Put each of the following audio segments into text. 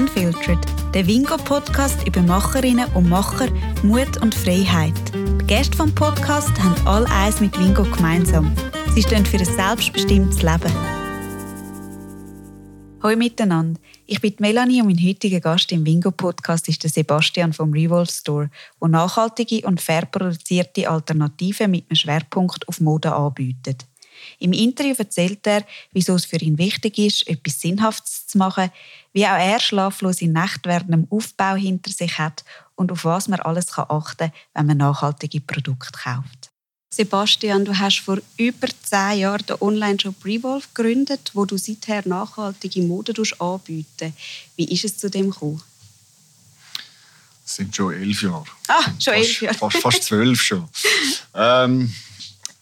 Unfiltered, der Wingo-Podcast über Macherinnen und Macher, Mut und Freiheit. Die Gäste vom Podcast haben all eins mit Wingo gemeinsam. Sie stehen für ein selbstbestimmtes Leben. Hallo miteinander. Ich bin Melanie und mein heutiger Gast im Wingo-Podcast ist der Sebastian vom Revolve Store, der nachhaltige und fair produzierte Alternativen mit einem Schwerpunkt auf Mode anbietet. Im Interview erzählt er, wieso es für ihn wichtig ist, etwas Sinnhaftes zu machen, wie auch er schlaflose Nächte während dem Aufbau hinter sich hat und auf was man alles achten kann, wenn man nachhaltige Produkte kauft. Sebastian, du hast vor über zehn Jahren den Online-Shop Revolve gegründet, wo du seither nachhaltige Mode anbieten Wie ist es zu dem gekommen? Das sind schon elf Jahre. Ah, schon elf Jahre. Fast, fast zwölf schon. ähm,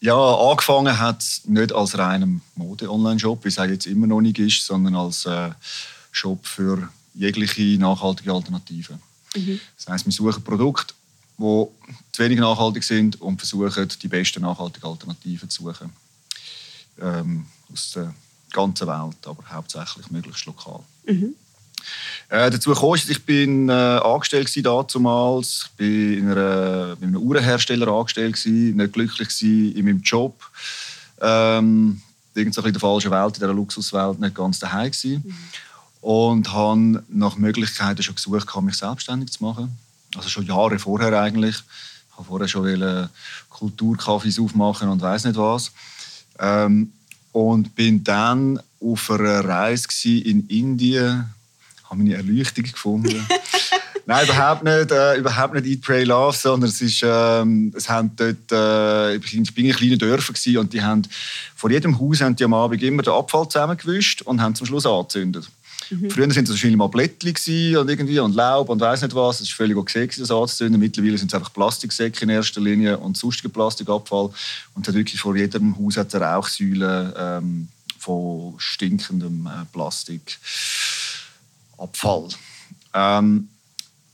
ja, angefangen hat nicht als reiner Mode-Online-Shop, wie es jetzt immer noch nicht ist, sondern als äh, Shop für jegliche nachhaltige Alternativen. Mhm. Das heisst, wir suchen Produkte, die zu wenig nachhaltig sind und versuchen, die besten nachhaltigen Alternativen zu suchen. Ähm, aus der ganzen Welt, aber hauptsächlich möglichst lokal. Mhm. Äh, dazu kam ich bin äh, angestellt damals, ich bin in einer, bei einem Uhrenhersteller angestellt gewesen, nicht glücklich in meinem Job. Ähm, irgendwie in der falschen Welt, in dieser Luxuswelt, nicht ganz daheim gewesen. Mhm. Und habe nach Möglichkeiten schon gesucht, mich selbstständig zu machen. Also schon Jahre vorher eigentlich. Ich wollte vorher schon Kulturkaffees aufmachen und weiß nicht was. Ähm, und bin dann auf einer Reise in Indien habe meine Erleuchtung gefunden. Nein, überhaupt nicht, äh, überhaupt nicht Eat, Pray, Love, sondern es ist, ähm, es haben dort, äh, ich bin in kleinen Dörfern gewesen, und die haben, vor jedem Haus haben die am Abend immer den Abfall zusammengewischt und haben zum Schluss angezündet. Mhm. Früher waren es wahrscheinlich mal Blättchen und, irgendwie und Laub und weiß nicht was. Es war völlig okay, das anzuzünden. Mittlerweile sind es einfach Plastiksäcke in erster Linie und sonstiger Plastikabfall. Und hat wirklich vor jedem Haus hat eine Rauchsäule ähm, von stinkendem äh, Plastik. Abfall. Ähm,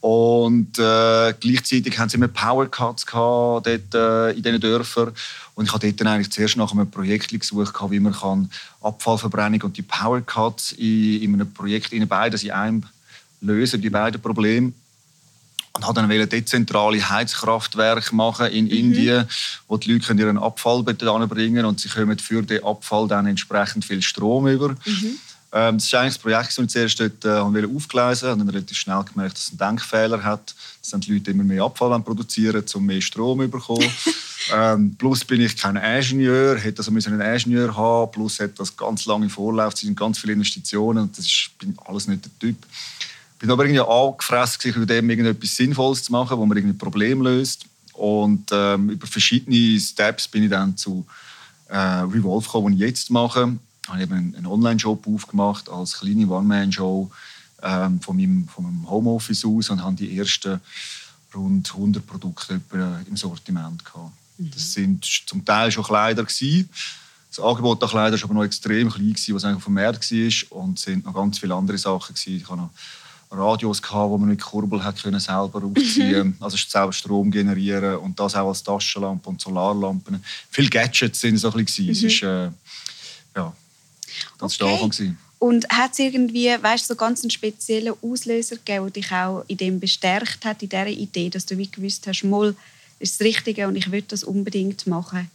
und äh, gleichzeitig haben sie immer Power Cuts dort, äh, in diesen Dörfern. Und ich habe dort dann eigentlich zuerst nach einem Projekt gesucht, wie man kann Abfallverbrennung und die Power Cuts in, in einem Projekt in beides in einem lösen, die beiden Probleme. Und habe dann ein dezentrale Heizkraftwerke machen in mhm. Indien, wo die Leute ihren Abfall bringen können und sie kommen für den Abfall dann entsprechend viel Strom über. Mhm. Ähm, das ist eigentlich das Projekt, das ich zuerst dort, äh, aufgelesen habe. Und dann relativ schnell gemerkt, dass es einen Denkfehler hat. Dass dann die Leute immer mehr Abfall produzieren um mehr Strom zu bekommen. ähm, plus bin ich kein Ingenieur, hätte also einen Ingenieur haben. Plus hat das ganz lange Vorlaufzeit und ganz viele Investitionen. Und das ist bin alles nicht der Typ. Ich bin aber irgendwie angefressen, über dem irgendetwas Sinnvolles zu machen, wo man irgendwie Problem löst. Und ähm, über verschiedene Steps bin ich dann zu äh, Revolve gekommen, was ich jetzt mache habe ich einen Online-Shop aufgemacht als kleine One-Man-Show ähm, von, meinem, von meinem Homeoffice aus und habe die ersten rund 100 Produkte im Sortiment gehabt. Mhm. Das sind zum Teil schon Kleider gewesen. Das Angebot an Kleidern war aber noch extrem klein, gewesen, was eigentlich vom Markt war. Und es sind noch ganz viele andere Sachen. Gewesen. Ich hatte noch Radios, gehabt, wo man mit Kurbel hat können selber aufziehen mhm. Also selber Strom generieren und das auch als Taschenlampe und Solarlampen. Viele Gadgets sind ein bisschen. Mhm. Es ist, äh, ja, das war okay. der Anfang. Und hat es irgendwie, weißt so ganz einen speziellen Auslöser gegeben, der dich auch in dem bestärkt hat, in dieser Idee, dass du wie gewusst hast, mal ist das Richtige und ich will das unbedingt machen?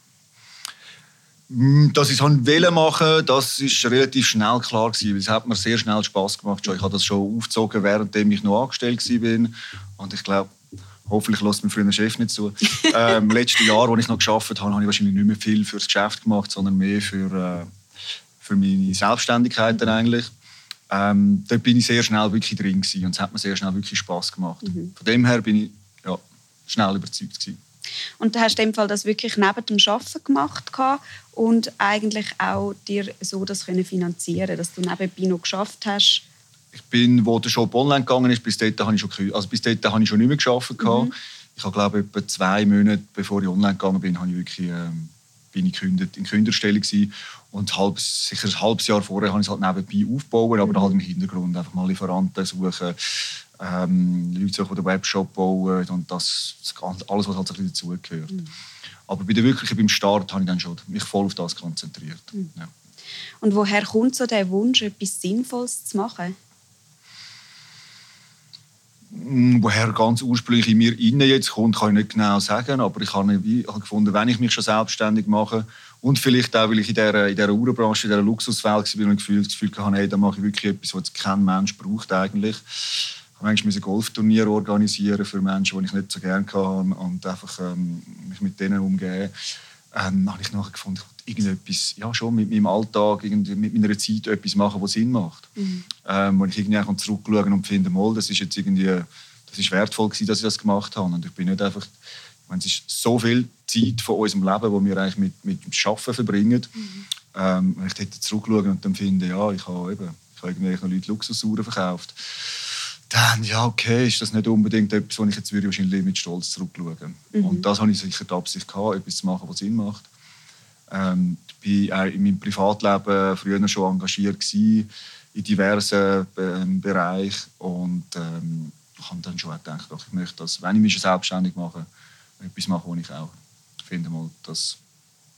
Mm, dass ich es machen machen das ist relativ schnell klar gewesen. Es hat mir sehr schnell Spaß gemacht. Ich habe das schon aufgezogen, während ich noch angestellt war. Und ich glaube, hoffentlich lässt mein früher Chef nicht zu. ähm, letzten Jahr, als ich noch geschafft habe, habe ich wahrscheinlich nicht mehr viel fürs Geschäft gemacht, sondern mehr für äh, für meine Selbstständigkeit dann eigentlich. Ähm, dort bin ich sehr schnell wirklich drin gewesen und es hat mir sehr schnell wirklich Spaß gemacht. Mhm. Von dem her bin ich ja, schnell überzeugt gewesen. Und du hast in dem Fall das wirklich neben dem Arbeiten gemacht und eigentlich auch dir so das können finanzieren, dass du nebenbei noch geschafft hast. Ich bin, wo der Shop online gegangen ist, bis dort habe ich schon, also bis dort habe ich schon nicht mehr geschafft. Mhm. Ich habe glaube etwa zwei Monate, bevor ich online gegangen bin, habe ich wirklich ähm, bin ich gekündigt, in Künderstelle gewesen. Und halb, sicher ein halbes Jahr vorher habe ich es halt nebenbei aufgebaut, aber mhm. halt im Hintergrund einfach mal Lieferanten suchen, ähm, Leute suchen, die den Webshop bauen und das, alles, was halt ein bisschen dazugehört. Mhm. Aber bei der wirklichen, beim Start habe ich dann schon mich voll auf das konzentriert. Mhm. Ja. Und woher kommt so der Wunsch, etwas Sinnvolles zu machen? Woher ganz ursprünglich in mir innen jetzt kommt, kann ich nicht genau sagen. Aber ich habe, ich habe gefunden, wenn ich mich schon selbstständig mache und vielleicht auch, weil ich in dieser, in dieser Uhrenbranche, in dieser Luxuswelt war und Gefühl, das Gefühl hatte, hey, da mache ich wirklich etwas, was kein Mensch braucht eigentlich. Ich musste ein Golfturnier organisieren für Menschen, die ich nicht so gerne hatte und einfach ähm, mich mit denen umgehen. Ähm, habe ich nachher gefunden, irgendetwas, ja schon mit meinem Alltag, mit meiner Zeit etwas machen, was Sinn macht. Mhm. Ähm, wo ich irgendwie zurückschauen und finde, mal, das ist jetzt irgendwie, das ist wertvoll gewesen, dass ich das gemacht habe. Und ich bin nicht einfach, ich meine, es ist so viel Zeit von unserem Leben, wo wir eigentlich mit, mit dem Arbeiten verbringen. Mhm. Ähm, wenn ich dort zurückschaue und dann finde, ja, ich habe eben, ich habe irgendwelchen Leuten Luxusuhren verkauft dann, ja, okay, ist das nicht unbedingt etwas, wo ich jetzt würde wahrscheinlich mit Stolz zurückschauen mhm. Und das habe ich sicher die Absicht gehabt, etwas zu machen, was Sinn macht. Ähm, ich war in meinem Privatleben früher schon engagiert gewesen, in diversen ähm, Bereichen und ähm, habe dann schon gedacht, ich möchte das, wenn ich mich selbstständig mache, etwas machen, wo ich auch finde, mal, das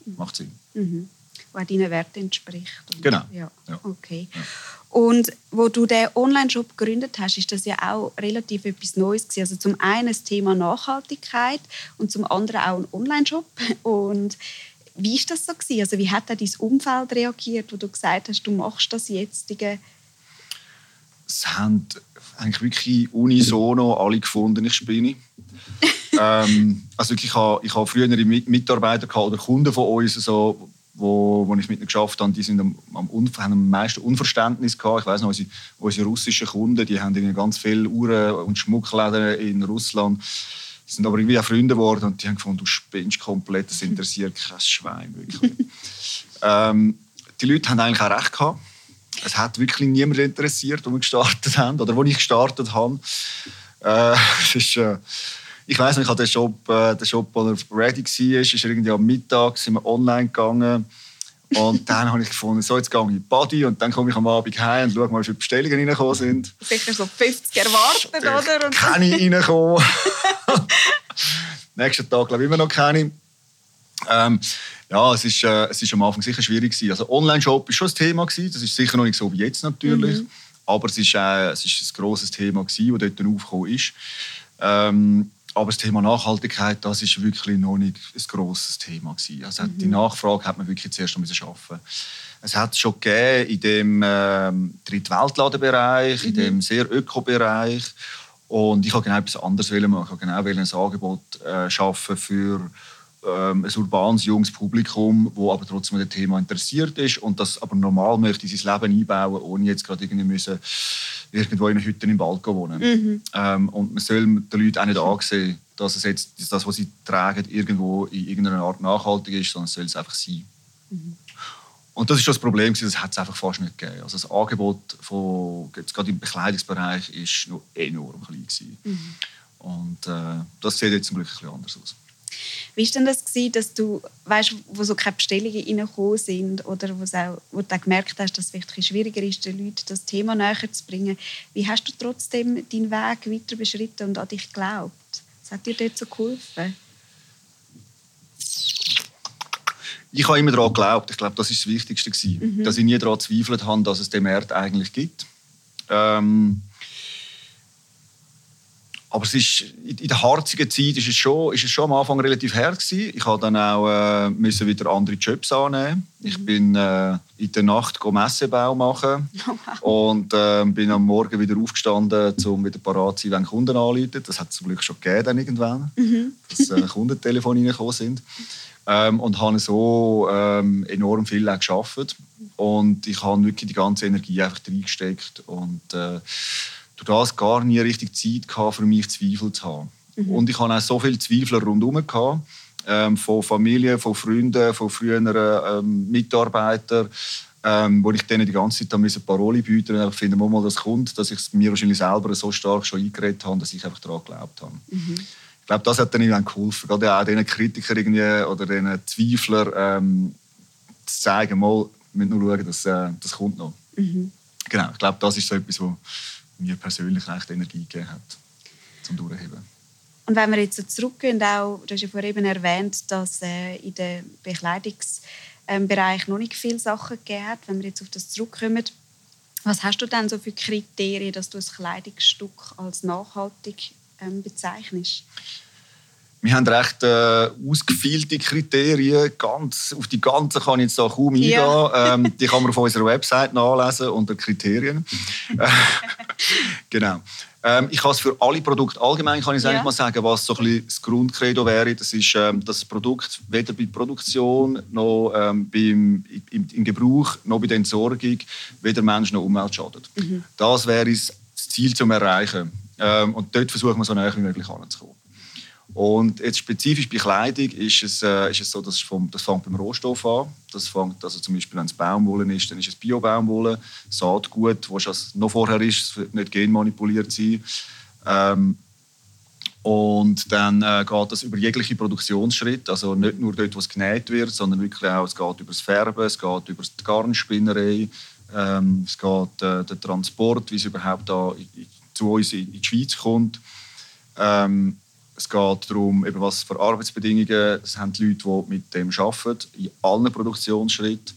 macht Sinn. Mhm. Was deinen Werten entspricht. Und, genau. Ja. ja. Okay. Ja. Und wo du den Online-Shop gegründet hast, ist das ja auch relativ etwas Neues gewesen. Also zum einen das Thema Nachhaltigkeit und zum anderen auch ein Online-Shop. Und wie ist das so gewesen? Also wie hat da dein Umfeld reagiert, wo du gesagt hast, du machst das jetzt? Es haben eigentlich wirklich unisono alle gefunden, ich spinne. ähm, also ich habe, ich habe frühere Mitarbeiter oder Kunden von uns, so, wo, wo ich mit ihnen geschafft habe, die sind am, am, haben am meisten Unverständnis gehabt. Ich weiß noch, unsere, unsere russischen Kunden, die haben ganz viele Uhren und Schmuckläden in Russland sind aber irgendwie auch Freunde geworden und die haben gefunden, du spinnst komplett, das interessiert kein Schwein wirklich. ähm, die Leute haben eigentlich auch recht gehabt. Es hat wirklich niemand interessiert, wo wir gestartet haben oder wo ich gestartet habe. Äh, ist, äh, ich weiß nicht, ich hatte den Shop, äh, den Shop, als er ready war, ist irgendwie am Mittag sind wir online gegangen. Und dann habe ich gefunden, so, jetzt gehe ich in die Body und dann komme ich am Abend heim und schaue mal, wie viele Bestellungen reingekommen sind. Sicher so 50 erwartet, oder? Und keine reingekommen. Nächsten Tag, glaube ich, immer noch keine. Ähm, ja, es ist, äh, es ist am Anfang sicher schwierig gewesen. Also Online-Shop war schon ein Thema gewesen. Das ist sicher noch nicht so wie jetzt natürlich. Mhm. Aber es ist, äh, es ist ein grosses Thema gewesen, das dort aufgekommen ist. Ähm, aber das Thema Nachhaltigkeit, das ist wirklich noch nicht ein grosses Thema gewesen. Also mhm. die Nachfrage hat man wirklich zuerst noch schaffen. Es hat schon gegeben in dem ähm, Drittweltladenbereich, mhm. in dem sehr Öko-Bereich. Und ich wollte genau etwas anderes machen. Ich wollte genau ein Angebot äh, schaffen für ähm, ein urbanes, junges Publikum, das aber trotzdem an dem Thema interessiert ist und das aber normal möchte in sein Leben einbauen, ohne jetzt gerade irgendwie müssen irgendwo in einer Hütte im Wald wohnen. Mhm. Ähm, und man soll den Leuten auch nicht ansehen, dass es jetzt das, was sie tragen, irgendwo in irgendeiner Art nachhaltig ist, sondern es soll es einfach sein. Mhm. Und das ist schon das Problem, das hat es einfach fast nicht gegeben. Also das Angebot von, jetzt gerade im Bekleidungsbereich ist noch enorm klein gewesen. Mhm. Und äh, das sieht jetzt zum Glück ein bisschen anders aus. Wie war denn das, gewesen, dass du, weißt, wo so keine Bestellungen reingekommen sind oder wo, auch, wo du auch gemerkt hast, dass es vielleicht schwieriger ist, den Leuten das Thema näher zu bringen? Wie hast du trotzdem deinen Weg weiter beschritten und an dich geglaubt? Was hat dir dort so geholfen? Ich habe immer daran geglaubt. Ich glaube, das ist das Wichtigste. Mhm. Dass ich nie daran zweifelt habe, dass es den Markt eigentlich gibt. Ähm, aber es ist, in der harzigen Zeit ist es schon, ist es schon am Anfang relativ hart gewesen. Ich musste dann auch äh, müssen wieder andere Jobs annehmen. Ich mhm. bin äh, in der Nacht Messebau machen und äh, bin am Morgen wieder aufgestanden, um wieder parat zu sein, wenn Kunden anrufen. Das hat es zum Glück schon gegeben dann irgendwann, mhm. dass äh, Kundentelefone reingekommen sind. Ähm, und habe so ähm, enorm viel geschafft und ich habe wirklich die ganze Energie einfach reingesteckt und äh, durch das gar nie richtig Zeit gehabt, für mich Zweifel zu haben. Mhm. Und ich hatte auch so viele Zweifel rundherum. Gehabt, ähm, von Familie, von Freunden, von früheren ähm, Mitarbeitern, ähm, wo ich denen die ganze Zeit eine Parole bieten und ich finde, mal das kommt, dass ich es mir wahrscheinlich selber so stark schon eingeredet habe, dass ich einfach daran geglaubt habe. Mhm. Ich glaube, das hat dann irgendwann geholfen, gerade auch diesen Kritikern irgendwie oder diesen Zweiflern ähm, zu zeigen, mal, wir müssen nur schauen, dass, äh, das kommt noch. Mhm. Genau, ich glaube, das ist so etwas, wo mir persönlich echt Energie gegeben hat, zum Durchheben. Und wenn wir jetzt so zurückgehen, auch, du hast ja vorhin erwähnt, dass äh, in dem Bekleidungsbereich noch nicht viele Sachen gegeben hat, wenn wir jetzt auf das zurückkommen, Was hast du denn so für Kriterien, dass du ein Kleidungsstück als nachhaltig ähm, bezeichnest? Wir haben recht äh, ausgefeilte Kriterien. Ganz, auf die ganzen kann ich jetzt da kaum eingehen. Ja. Ähm, die kann man auf unserer Website nachlesen unter Kriterien. genau. Ähm, ich kann es für alle Produkte allgemein kann ich ja. mal sagen, was so ein bisschen das Grundcredo wäre. Das ist, ähm, dass das Produkt weder bei Produktion noch ähm, beim, im, im, Gebrauch noch bei der Entsorgung weder Mensch noch Umwelt schadet. Mhm. Das wäre das Ziel zum Erreichen. Ähm, und dort versuchen wir so nah wie möglich anzukommen. Und jetzt spezifisch bei Kleidung ist es, äh, ist es so, dass vom, das fängt beim Rohstoff an. Das fängt, also zum Beispiel, wenn es Baumwolle ist, dann ist es Bio-Baumwolle, Saatgut, was noch vorher ist, nicht genmanipuliert sein. Ähm, und dann äh, geht das über jegliche Produktionsschritte, also nicht nur dort, wo es genäht wird, sondern wirklich auch, es geht über das Färben, es geht über die Garnspinnerei, ähm, es geht äh, der Transport, wie es überhaupt da zu uns in, in die Schweiz kommt. Ähm, es geht darum, eben was für Arbeitsbedingungen es haben die Leute, die mit dem arbeiten, in allen Produktionsschritten.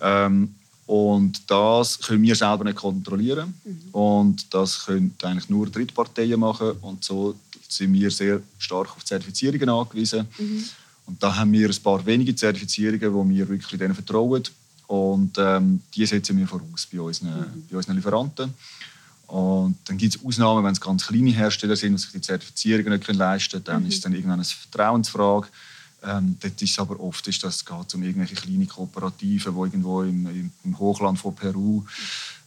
Ähm, und das können wir selber nicht kontrollieren. Mhm. Und das können eigentlich nur Drittparteien machen. Und so sind wir sehr stark auf Zertifizierungen angewiesen. Mhm. Und da haben wir ein paar wenige Zertifizierungen, wo wir wirklich denen vertrauen. Und ähm, die setzen wir voraus bei unseren, mhm. bei unseren Lieferanten. Und dann gibt es Ausnahmen, wenn es ganz kleine Hersteller sind, die sich die Zertifizierung nicht leisten können. Dann mhm. ist es dann irgendwann eine Vertrauensfrage. Ähm, dort ist es aber oft, ist, dass es geht um irgendwelche kleine Kooperativen, die irgendwo im, im Hochland von Peru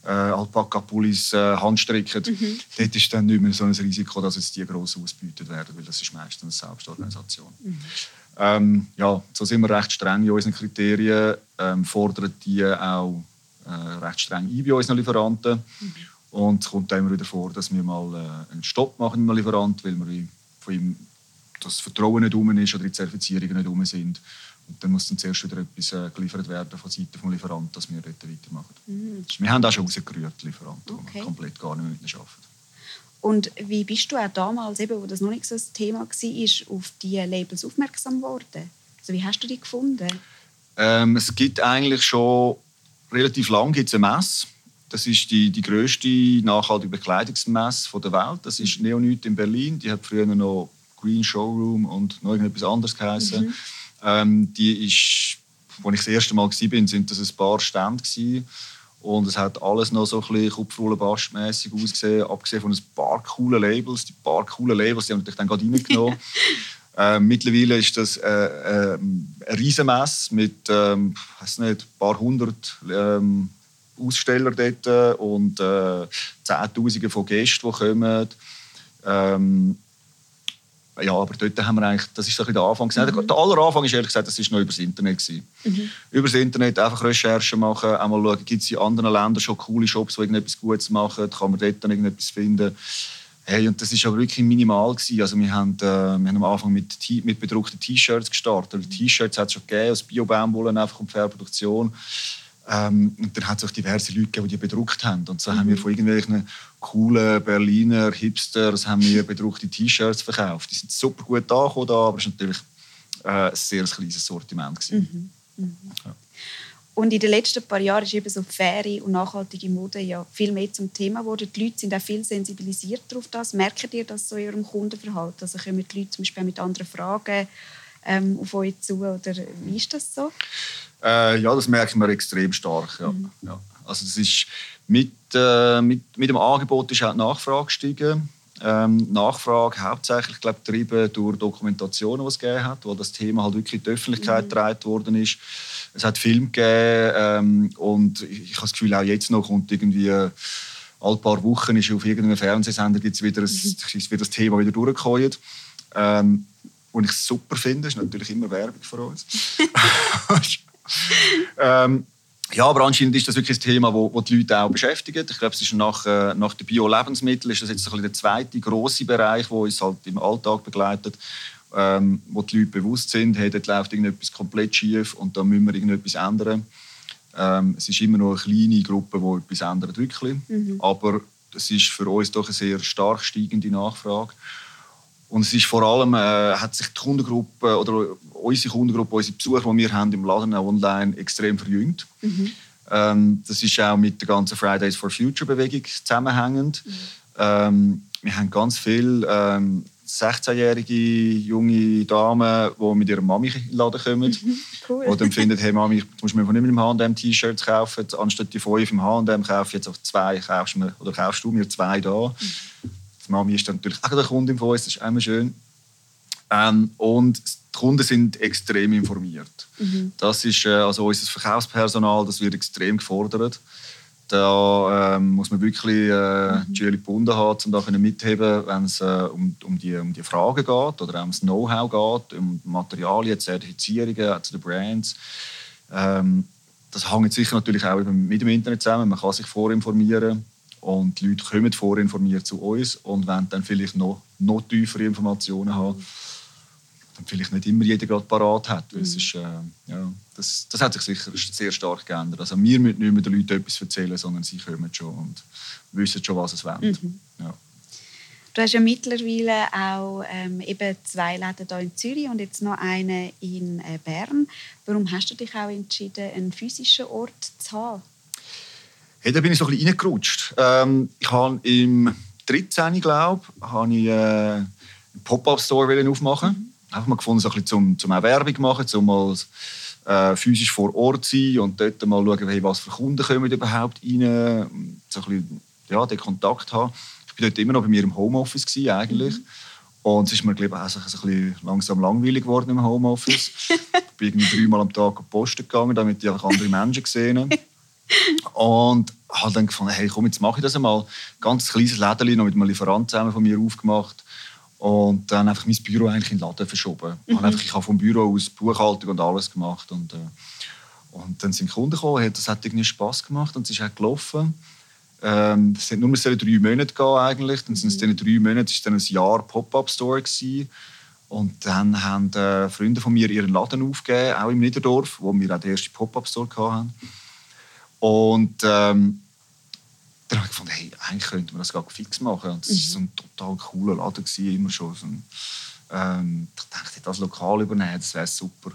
äh, Alpaka-Pullis äh, handstricken. Mhm. Dort ist dann nicht mehr so ein Risiko, dass jetzt die gross ausgebeutet werden, weil das ist meistens eine Selbstorganisation. Mhm. Ähm, ja, so sind wir recht streng in unseren Kriterien, ähm, fordern die auch äh, recht streng ein bei unseren Lieferanten. Mhm. Und es kommt immer wieder vor, dass wir mal äh, einen Stopp machen mit einem Lieferant, weil wir von ihm das Vertrauen nicht um ist oder die Zertifizierungen nicht um sind. Und dann muss dann zuerst wieder etwas äh, geliefert werden von Seiten des Lieferanten, dass wir dort weitermachen. Mhm. Wir haben auch schon rausgerührt, Lieferanten, okay. die komplett gar nicht mehr mit ihnen arbeiten. Und wie bist du auch damals, eben, wo das noch nicht so ein Thema war, auf diese Labels aufmerksam geworden? Also wie hast du die gefunden? Ähm, es gibt eigentlich schon relativ lange gibt's eine Messe das ist die, die grösste nachhaltige Bekleidungsmesse der Welt. Das ist Neonit in Berlin. Die hat früher noch Green Showroom und noch irgendetwas anderes geheißen. Mhm. Ähm, die ist, als ich das erste Mal war, sind das ein paar Stände gewesen. Und es hat alles noch so ein bisschen Kupferuhle-Bastmässig ausgesehen, abgesehen von ein paar coolen Labels. Die paar coolen Labels, die haben natürlich dann gerade reingenommen. äh, mittlerweile ist das äh, äh, eine Riesenmesse mit, ähm, nicht, ein paar hundert ähm, Aussteller dort und äh, Zehntausende von Gästen, die kommen. Ähm, ja, aber dort haben wir eigentlich, das ist so der Anfang. Mhm. Der aller Anfang ist ehrlich gesagt, das ist noch über das Internet Mhm. Über das Internet einfach Recherchen machen, einmal schauen, gibt es in anderen Ländern schon coole Shops, die irgendetwas Gutes machen, kann man dort dann irgendetwas finden. Hey, und das war aber wirklich minimal gewesen. Also wir haben, äh, wir haben am Anfang mit, mit bedruckten T-Shirts gestartet. T-Shirts hat es schon gegeben, aus Bio-Baumwolle einfach und Fairproduktion. Ähm, und dann hat es auch diverse Leute gegeben, die die bedruckt haben. Und so mhm. haben wir mhm. von irgendwelchen coolen Berliner Hipsters haben wir bedruckte T-Shirts verkauft. Die sind super gut angekommen, da, aber es war natürlich äh, ein sehr kleines Sortiment. Mhm. Mhm. Ja. Und in den letzten paar Jahren ist eben so faire und nachhaltige Mode ja viel mehr zum Thema geworden. Die Leute sind auch viel sensibilisiert auf das. Merkt ihr das so in eurem Kundenverhalten? Also kommen die Leute zum Beispiel mit anderen Fragen ähm, auf euch zu? Oder wie ist das so? Äh, ja, das merken wir extrem stark. Ja. Mhm. ja. Also das ist mit, äh, mit, mit dem Angebot ist auch die Nachfrage gestiegen. Ähm, Nachfrage hauptsächlich glaube getrieben durch Dokumentationen, die es gegeben hat, wo das Thema halt wirklich in die Öffentlichkeit mhm. getragen worden ist. Es hat Film gegeben ähm, und ich, ich habe das Gefühl, auch jetzt noch kommt irgendwie alle paar Wochen ist auf irgendeinem Fernsehsender gibt's wieder, ein, mhm. ist wieder das Thema wieder durchgekommen. Ähm, was ich super finde, ist natürlich immer Werbung für uns. ähm, ja, aber anscheinend ist das wirklich ein Thema, das die Leute auch beschäftigt. Ich glaube, es ist nach, äh, nach den Bio-Lebensmitteln ist das jetzt ein bisschen der zweite große Bereich, der uns halt im Alltag begleitet, ähm, wo die Leute bewusst sind, hey, dort läuft irgendetwas komplett schief und da müssen wir irgendetwas ändern. Ähm, es ist immer noch eine kleine Gruppe, die etwas ändert, wirklich. Mhm. Aber es ist für uns doch eine sehr stark steigende Nachfrage. Und es ist vor allem, äh, hat sich die Kundengruppe oder unsere Kundengruppe, unsere Besucher, die wir haben im Laden online extrem verjüngt. Mhm. Ähm, das ist auch mit der ganzen Fridays for Future Bewegung zusammenhängend. Mhm. Ähm, wir haben ganz viele ähm, 16-jährige junge Damen, die mit ihrer Mami in den Laden kommen. Mhm, cool. Und dann finden, hey Mami, du musst mir nicht mit dem H&M T-Shirts kaufen, anstatt die fünf im H&M kaufe jetzt auch zwei, kaufst mir, oder kaufst du mir zwei da. Mhm. Die Mami ist dann natürlich auch der Kunde von uns, das ist immer schön. Ähm, und die Kunden sind extrem informiert. Mhm. Das ist äh, also unser Verkaufspersonal, das wird extrem gefordert. Da ähm, muss man wirklich äh, mhm. die gebunden haben, um da mitheben wenn es äh, um, um, die, um die Fragen geht oder um das Know-how geht, um Materialien, Zertifizierungen zu den Brands. Ähm, das hängt sicher natürlich auch mit dem Internet zusammen. Man kann sich vorinformieren und die Leute kommen vorinformiert zu uns und wollen dann vielleicht noch, noch tiefere Informationen haben. Mhm dann vielleicht nicht immer jeder gerade parat hat. Mhm. Es ist, äh, ja, das, das hat sich sicher sehr stark geändert. Also wir müssen nicht mehr den Leuten etwas erzählen, sondern sie kommen schon und wissen schon, was es wollen. Mhm. Ja. Du hast ja mittlerweile auch ähm, eben zwei Läden hier in Zürich und jetzt noch eine in äh, Bern. Warum hast du dich auch entschieden, einen physischen Ort zu haben? Hey, da bin ich so ein bisschen reingerutscht. Ähm, ich habe im 13. glaube ich, äh, einen Pop-up-Store aufmachen. Mhm einfach mal gefunden, so ein bisschen zum, zum auch Werbung machen, zum mal äh, physisch vor Ort sein und dort mal schauen, hey, was für Kunden kommen überhaupt rein, so ein bisschen, ja, den Kontakt haben. Ich war dort immer noch bei mir im Homeoffice gewesen, eigentlich. Mhm. Und es ist mir, glaube ich, auch so ein bisschen langsam langweilig geworden im Homeoffice. ich bin dreimal am Tag auf die Post gegangen, damit ich einfach andere Menschen gesehen Und habe dann gefunden, hey, komm, jetzt mache ich das einmal. Ganz kleines Läden noch mit einem Lieferanten zusammen von mir aufgemacht und dann einfach mein Büro eigentlich in den Laden verschoben. Mhm. Ich, einfach, ich habe vom Büro aus Buchhaltung und alles gemacht. Und, äh, und dann sind Kunden gekommen, das hat irgendwie Spass gemacht und es ist auch gelaufen. Ähm, es hat nur drei Monate gehen eigentlich. Dann sind es mhm. drei Monate ist dann ein Jahr Pop-up-Store Und dann haben äh, Freunde von mir ihren Laden aufgegeben, auch im Niederdorf, wo wir auch den ersten Pop-up-Store hatten. Und ähm, dann habe ich gefunden, hey, eigentlich könnte man das gar fix machen. Und das war mhm. so ein total cooler Laden, gewesen, immer schon. So ein, ähm, ich dachte, das lokal übernehmen, das wäre super.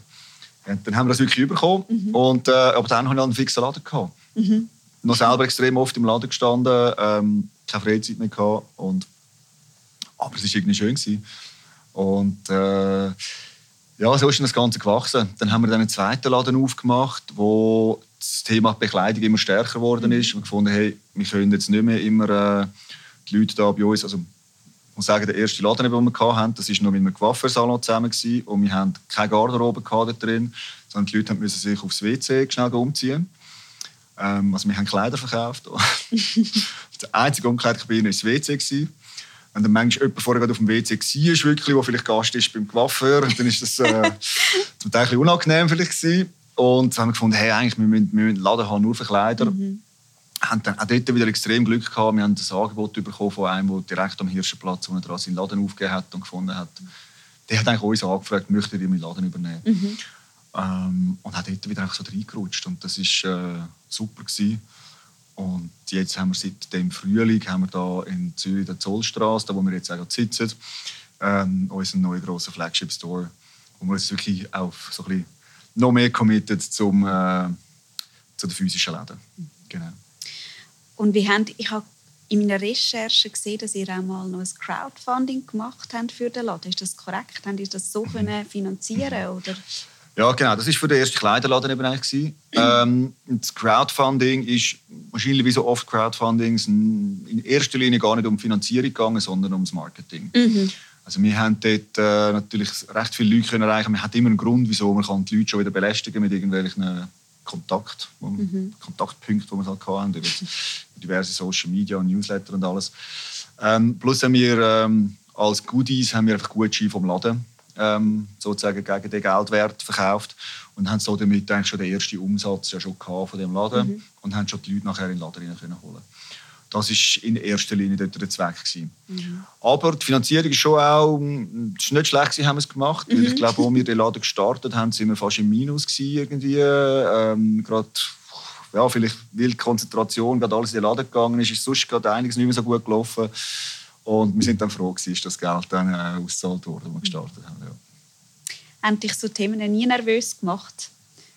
Und dann haben wir das wirklich bekommen. Mhm. Und, äh, aber dann hatte ich einen fixen Laden. Gehabt. Mhm. Noch selber extrem oft im Laden gestanden, ähm, keine Freizeit mehr gehabt. Und, aber es war irgendwie schön. Gewesen. Und äh, ja, so ist das Ganze gewachsen. Dann haben wir dann einen zweiten Laden aufgemacht, wo das Thema Bekleidung immer stärker geworden ist. Wir haben gefunden, hey, wir können jetzt nicht mehr immer äh, die Leute da bei uns, also ich muss sagen, der erste Laden, den wir hatten, das war noch mit einem Coiffeursalon zusammen gewesen, und wir hatten keine Garderobe drin, sondern die Leute mussten sich aufs WC schnell umziehen. Ähm, also wir haben Kleider verkauft. die einzige Umkleidekabine war das WC. Gewesen. Wenn dann manchmal jemand vorher auf dem WC war, wirklich, wo vielleicht Gast ist beim Coiffeur, dann ist das äh, zum Teil ein bisschen unangenehm vielleicht gewesen. Und haben wir gefunden, hey, eigentlich, wir müssen, wir müssen einen Laden haben, nur für Kleider. Mhm. Haben dann auch dort wieder extrem Glück gehabt. Wir haben ein Angebot bekommen von einem, der direkt am Hirschenplatz, er dran seinen Laden aufgegeben hat und gefunden hat. Der hat eigentlich uns angefragt, möchte ihr meinen Laden übernehmen? Mhm. Ähm, und hat dort wieder so reingerutscht. Und das war äh, super. Gewesen. Und jetzt haben wir seit dem Frühling haben wir da in Zürich der Zollstraße, da wo wir jetzt auch sitzen, ähm, unseren neuen grossen Flagship Store, wo wir uns wirklich auf so ein bisschen noch mehr committed zum, äh, zu den physischen Läden. Genau. Und wie habt, ich habe in meiner Recherche gesehen, dass ihr auch mal noch ein Crowdfunding gemacht habt für den Laden. Ist das korrekt? Habt ihr das so können finanzieren oder? Ja, genau. Das war für den ersten Kleiderladen eben eigentlich. ähm, das Crowdfunding ist wahrscheinlich wie so oft Crowdfundings in erster Linie gar nicht um Finanzierung gegangen, sondern ums Marketing. Mhm. Also wir haben dort äh, natürlich recht viele Leute können erreichen. Man hat immer einen Grund, wieso man kann die Leute schon wieder belästigen mit irgendwelchen Kontakt, mhm. Kontaktpunkten, die wir halt hatten, über diverse Social Media und Newsletter und alles. Ähm, plus haben wir ähm, als Goodies haben wir einfach Gutscheine vom Laden ähm, sozusagen gegen den Geldwert verkauft und haben so damit eigentlich schon den ersten Umsatz ja schon von dem Laden mhm. und haben schon die Leute nachher in den Laden können holen. Das war in erster Linie dort der Zweck. Mhm. Aber die Finanzierung ist schon auch ist nicht schlecht, haben wir es gemacht. Mhm. Ich glaube, als wir den Laden gestartet haben, sind wir fast im Minus irgendwie. Ähm, gerade ja, vielleicht weil die Konzentration gerade alles in den Laden gegangen ist, ist sonst gerade einiges nicht mehr so gut gelaufen. Und wir sind dann froh, dass das Geld dann äh, ausgezahlt wurde, als wir gestartet haben. Ja. Haben dich so Themen nie nervös gemacht,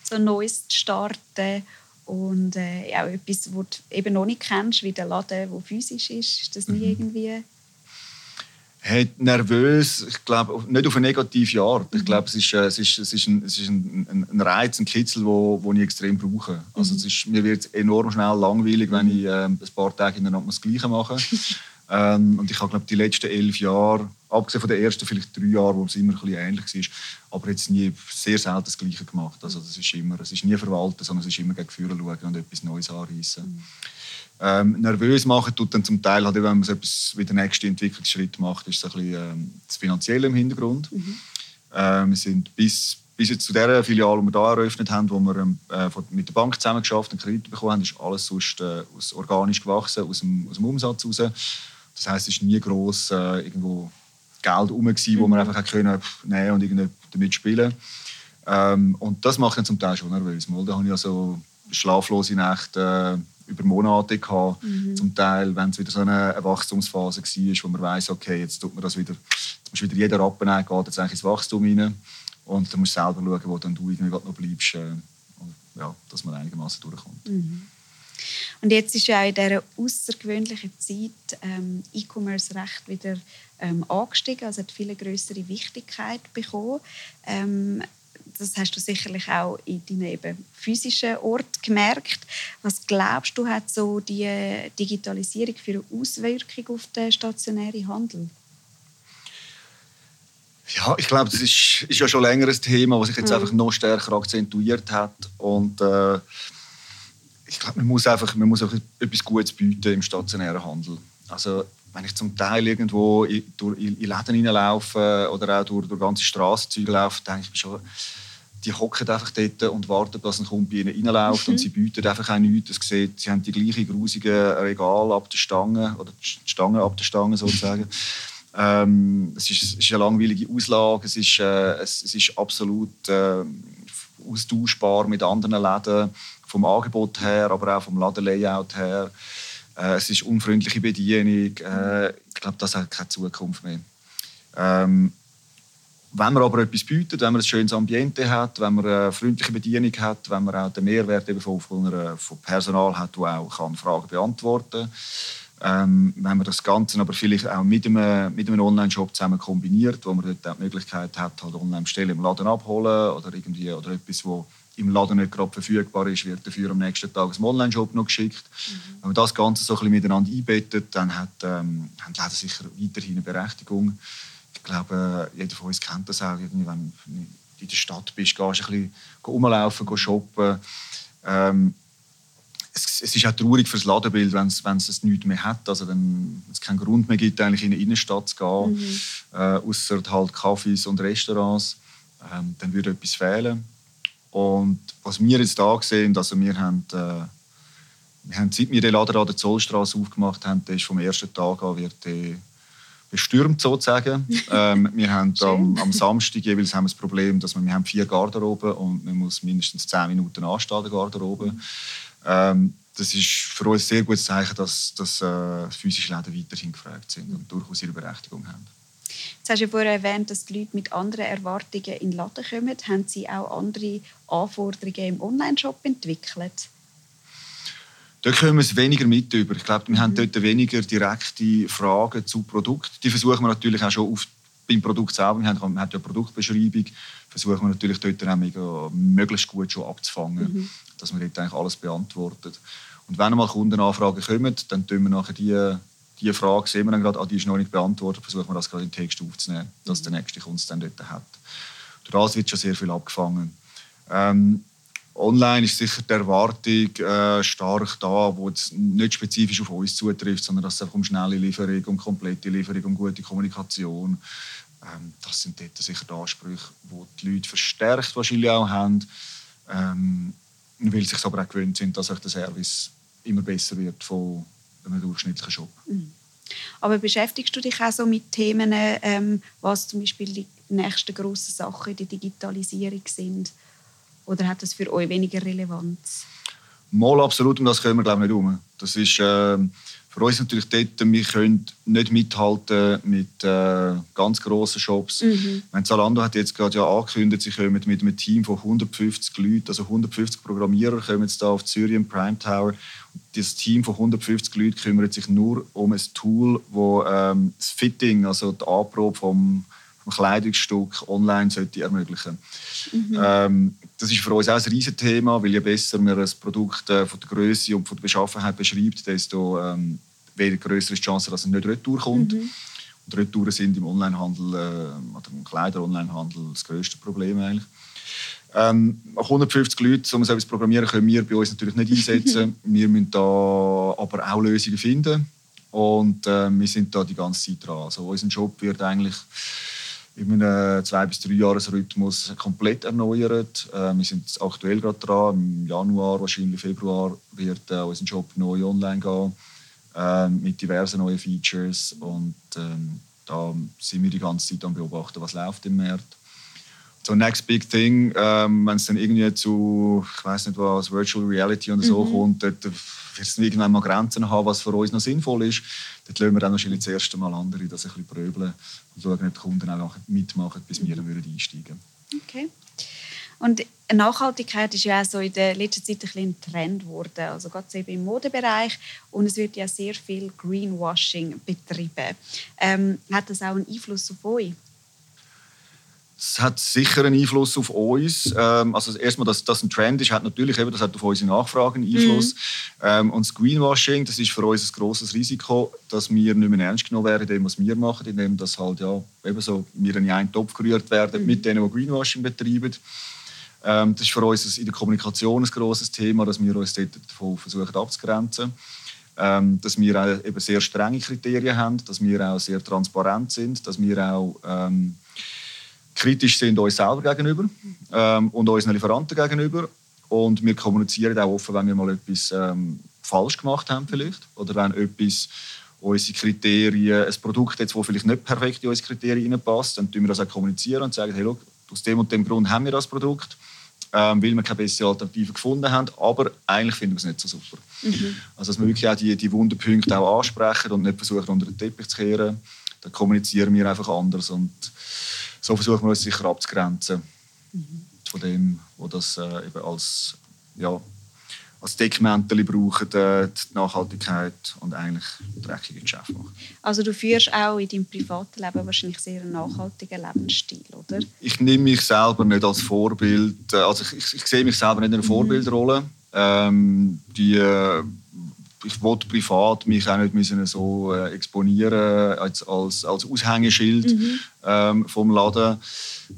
so Neues zu starten Und äh, auch etwas, was du eben noch nicht kennst, wie der Laden, der physisch ist, ist das nie mhm. irgendwie Hey, nervös, ich glaube, nicht auf eine negative Art. Ich mhm. glaube, es ist, äh, es ist, es ist, ein, es ist ein, ein, Reiz, ein Kitzel, wo, wo ich extrem brauche. Also mhm. es ist, mir wird enorm schnell langweilig, wenn ich äh, ein paar Tage in der Nacht das Gleiche mache. ähm, und ich habe, glaube die letzten elf Jahre, abgesehen von den ersten vielleicht drei Jahren, wo es immer ein bisschen ähnlich war, aber jetzt nie sehr selten das Gleiche gemacht. Also das ist immer, es ist nie verwalten, sondern es ist immer gegen Führer schauen und etwas Neues anreißen. Mhm ähm, nervös machen tut dann zum Teil, halt, wenn man so etwas wie den nächsten Entwicklungsschritt macht, ist so ein bisschen ähm, das Finanzielle im Hintergrund. Mhm. Ähm, wir sind bis, bis jetzt zu der Filiale, die wir hier eröffnet haben, wo wir ähm, äh, mit der Bank zusammen geschafft und Kredit bekommen haben, ist alles sonst äh, aus organisch gewachsen, aus dem, aus dem Umsatz heraus. Das heisst, es ist nie gross äh, irgendwo Geld herum, mhm. wo man einfach können nehmen und irgendwie damit spielen ähm, Und das macht dann zum Teil schon nervös. Mal, da habe ich also schlaflose Nächte äh, über Monate gehabt, mhm. zum Teil, wenn es wieder so eine, Wachstumsphase war, wo man weiß, okay, jetzt tut man das wieder, musst wieder jeder Rappen geht jetzt eigentlich ins Wachstum rein und dann musst du selber schauen, wo dann du irgendwie noch bleibst, äh, ja, dass man einigermaßen durchkommt. Mhm. Und jetzt ist ja auch in dieser außergewöhnlichen Zeit ähm, E-Commerce recht wieder ähm, angestiegen, also hat viele größere Wichtigkeit bekommen. Ähm, das hast du sicherlich auch in deinem eben physischen Ort gemerkt. Was glaubst du, hat so die Digitalisierung für eine Auswirkung auf den stationären Handel? Ja, ich glaube, das ist, ist ja schon länger ein Thema, das sich jetzt mhm. einfach noch stärker akzentuiert hat. Und äh, ich glaube, man muss einfach man muss auch etwas Gutes bieten im stationären Handel. Also wenn ich zum Teil irgendwo in, durch, in Läden hineinlaufe oder auch durch, durch ganze Straßenzüge laufe, denke ich schon, die hocken einfach dort und warten, dass ein Kumpel bei ihnen reinläuft mhm. und sie bieten einfach auch nichts. Das sieht, sie haben die gleichen grusigen Regale ab der Stange oder die Stange ab der Stange sozusagen. ähm, es, ist, es, ist, eine langweilige Auslage, es ist, äh, es, es, ist absolut äh, austauschbar mit anderen Läden, vom Angebot her, aber auch vom Ladenlayout her. Äh, es ist unfreundliche Bedienung. Äh, ich glaube, das hat keine Zukunft mehr. Ähm, wenn man aber etwas bietet, wenn man ein schönes Ambiente hat, wenn man eine freundliche Bedienung hat, wenn man auch den Mehrwert eben von, von, von Personal hat, das auch kann Fragen beantworten kann, ähm, wenn man das Ganze aber vielleicht auch mit einem, mit einem Online-Shop zusammen kombiniert, wo man dort auch die Möglichkeit hat, halt Online-Bestellen im Laden abholen oder irgendwie oder etwas, wo im Laden nicht gerade verfügbar ist, wird dafür am nächsten Tag im Online-Shop noch geschickt. Mhm. Wenn man das Ganze so ein bisschen miteinander einbettet, dann hat, ähm, haben die Läden sicher weiterhin eine Berechtigung glaube, jeder von uns kennt das auch. Irgendwie, wenn du in der Stadt bist, gehst du ein bisschen rumlaufen, shoppen. Ähm, es, es, ist auch traurig für das Ladenbild, wenn es, wenn es nichts mehr hat. Also wenn es keinen Grund mehr gibt, eigentlich in die Innenstadt zu gehen, mhm. äh, außer halt Cafés und Restaurants. Ähm, dann würde etwas fehlen. Und was wir jetzt da sehen, also wir haben, äh, wir haben seit wir den Laden an der Zollstraße aufgemacht haben, der ist vom ersten Tag an wird der bestürmt sozusagen. ähm, wir haben am, am, Samstag jeweils haben wir das Problem, dass wir, wir haben vier Garderoben und man muss mindestens zehn Minuten anstehen der Garderobe. Ähm, das ist für uns ein sehr gutes Zeichen, dass, dass äh, physische Läden weiterhin gefragt sind und durchaus ihre Berechtigung haben. Jetzt hast du vorher erwähnt, dass die Leute mit anderen Erwartungen in den Laden kommen. Haben sie auch andere Anforderungen im Online-Shop entwickelt? Dort kommen wir es weniger mit über. Ich glaube, wir mhm. haben dort weniger direkte Fragen zu Produkt. Die versuchen wir natürlich auch schon auf, beim Produkt selber. Wir haben, man hat ja eine Produktbeschreibung. Versuchen wir natürlich dort auch möglichst gut schon abzufangen, mhm. dass man dort eigentlich alles beantwortet. Und wenn einmal Kundenanfragen kommen, dann tun wir nachher die, die Frage, sehen wir dann gerade, ah, die ist noch nicht beantwortet, versuchen wir das gerade in den Text aufzunehmen, dass der nächste es dann dort hat. Das wird schon sehr viel abgefangen. Ähm, Online ist sicher die Erwartung äh, stark da, wo es nicht spezifisch auf uns zutrifft, sondern dass es einfach um schnelle Lieferung, um komplette Lieferung, um gute Kommunikation. Ähm, das sind dort sicher die Ansprüche, die die Leute verstärkt wahrscheinlich auch haben, ähm, weil sie sich aber auch gewöhnt sind, dass der Service immer besser wird von einem durchschnittlichen Shop. Mhm. Aber beschäftigst du dich auch so mit Themen, ähm, was zum Beispiel die nächsten grossen Sachen in der Digitalisierung sind? Oder hat das für euch weniger Relevanz? Mal absolut, um das können wir glaube ich nicht um. Das ist, äh, für uns natürlich dort, wir können nicht mithalten mit äh, ganz grossen Shops. Mhm. Meine, Zalando hat jetzt gerade ja angekündigt, sie kommen mit einem Team von 150 Leuten, also 150 Programmierer kommen jetzt da auf Zürich im Prime Tower. Das Team von 150 Leuten kümmert sich nur um ein Tool, wo ähm, das Fitting, also die Anprobe vom ein Kleidungsstück online sollte ermöglichen mhm. ähm, Das ist für uns auch ein riesiges Thema, weil je besser man ein Produkt äh, von der Größe und von der Beschaffenheit beschreibt, desto ähm, weniger größer ist die Chance, dass es nicht retour kommt. Mhm. Und Retouren sind im Onlinehandel äh, oder im Kleider-Onlinehandel das größte Problem eigentlich. Ähm, 150 Leute, um so etwas zu programmieren, können wir bei uns natürlich nicht einsetzen. wir müssen da aber auch Lösungen finden. Und äh, wir sind da die ganze Zeit dran. Also unser Job wird eigentlich in einem zwei bis drei Jahresrhythmus komplett erneuert. Äh, wir sind aktuell gerade dran. Im Januar, wahrscheinlich Februar, wird äh, unser Job neu online gehen äh, mit diversen neuen Features und ähm, da sind wir die ganze Zeit am beobachten, was läuft im Markt. So next big thing, ähm, wenn es dann irgendwie zu, ich weiß nicht was, Virtual Reality und so mhm. kommt, dort wird es irgendwann mal Grenzen haben, was für uns noch sinnvoll ist. Dort lassen wir dann wahrscheinlich das erste Mal andere das ein bisschen pröbeln und schauen, ob die Kunden auch mitmachen, bis wir dann einsteigen würden. Okay. Und Nachhaltigkeit ist ja auch so in der letzten Zeit ein, bisschen Trend geworden, also gerade eben im Modebereich. Und es wird ja sehr viel Greenwashing betrieben. Ähm, hat das auch einen Einfluss auf euch? Es hat sicher einen Einfluss auf uns. Ähm, also erstmal, dass das ein Trend ist, hat natürlich eben, das hat auf unsere Nachfragen einen Einfluss. Mhm. Ähm, und das Greenwashing, das ist für uns ein grosses Risiko, dass wir nicht mehr ernst genommen werden, in dem, was wir machen, indem dass halt ja eben so wir in einen Topf gerührt werden mhm. mit denen, die Greenwashing betreiben. Ähm, das ist für uns in der Kommunikation ein grosses Thema, dass wir uns dort davon versuchen abzugrenzen. Ähm, dass wir auch eben sehr strenge Kriterien haben, dass wir auch sehr transparent sind, dass wir auch ähm, kritisch sind uns selber gegenüber ähm, und unseren Lieferanten gegenüber. Und wir kommunizieren auch offen, wenn wir mal etwas ähm, falsch gemacht haben vielleicht oder wenn etwas unsere Kriterien, ein Produkt jetzt, das vielleicht nicht perfekt in unsere Kriterien passt, dann tun wir das auch kommunizieren und sagen, hey, look, aus dem und dem Grund haben wir das Produkt, ähm, weil wir keine bessere Alternative gefunden haben, aber eigentlich finden wir es nicht so super. Mhm. Also dass wir wirklich auch die, die Wunderpunkte auch ansprechen und nicht versuchen, unter den Teppich zu kehren. Dann kommunizieren wir einfach anders und so versuchen wir uns sicher abzugrenzen mhm. von dem, was das äh, eben als, ja, als Deckmäntel brauchen, äh, die Nachhaltigkeit und eigentlich dreckige Geschäfte machen. Also du führst auch in deinem privaten Leben wahrscheinlich sehr einen nachhaltigen Lebensstil, oder? Ich nehme mich selber nicht als Vorbild, äh, also ich, ich, ich sehe mich selber nicht in einer mhm. Vorbildrolle. Ähm, die, äh, ich wollte privat mich auch nicht müssen so äh, exponieren als, als, als Aushängeschild mhm. ähm, vom Laden.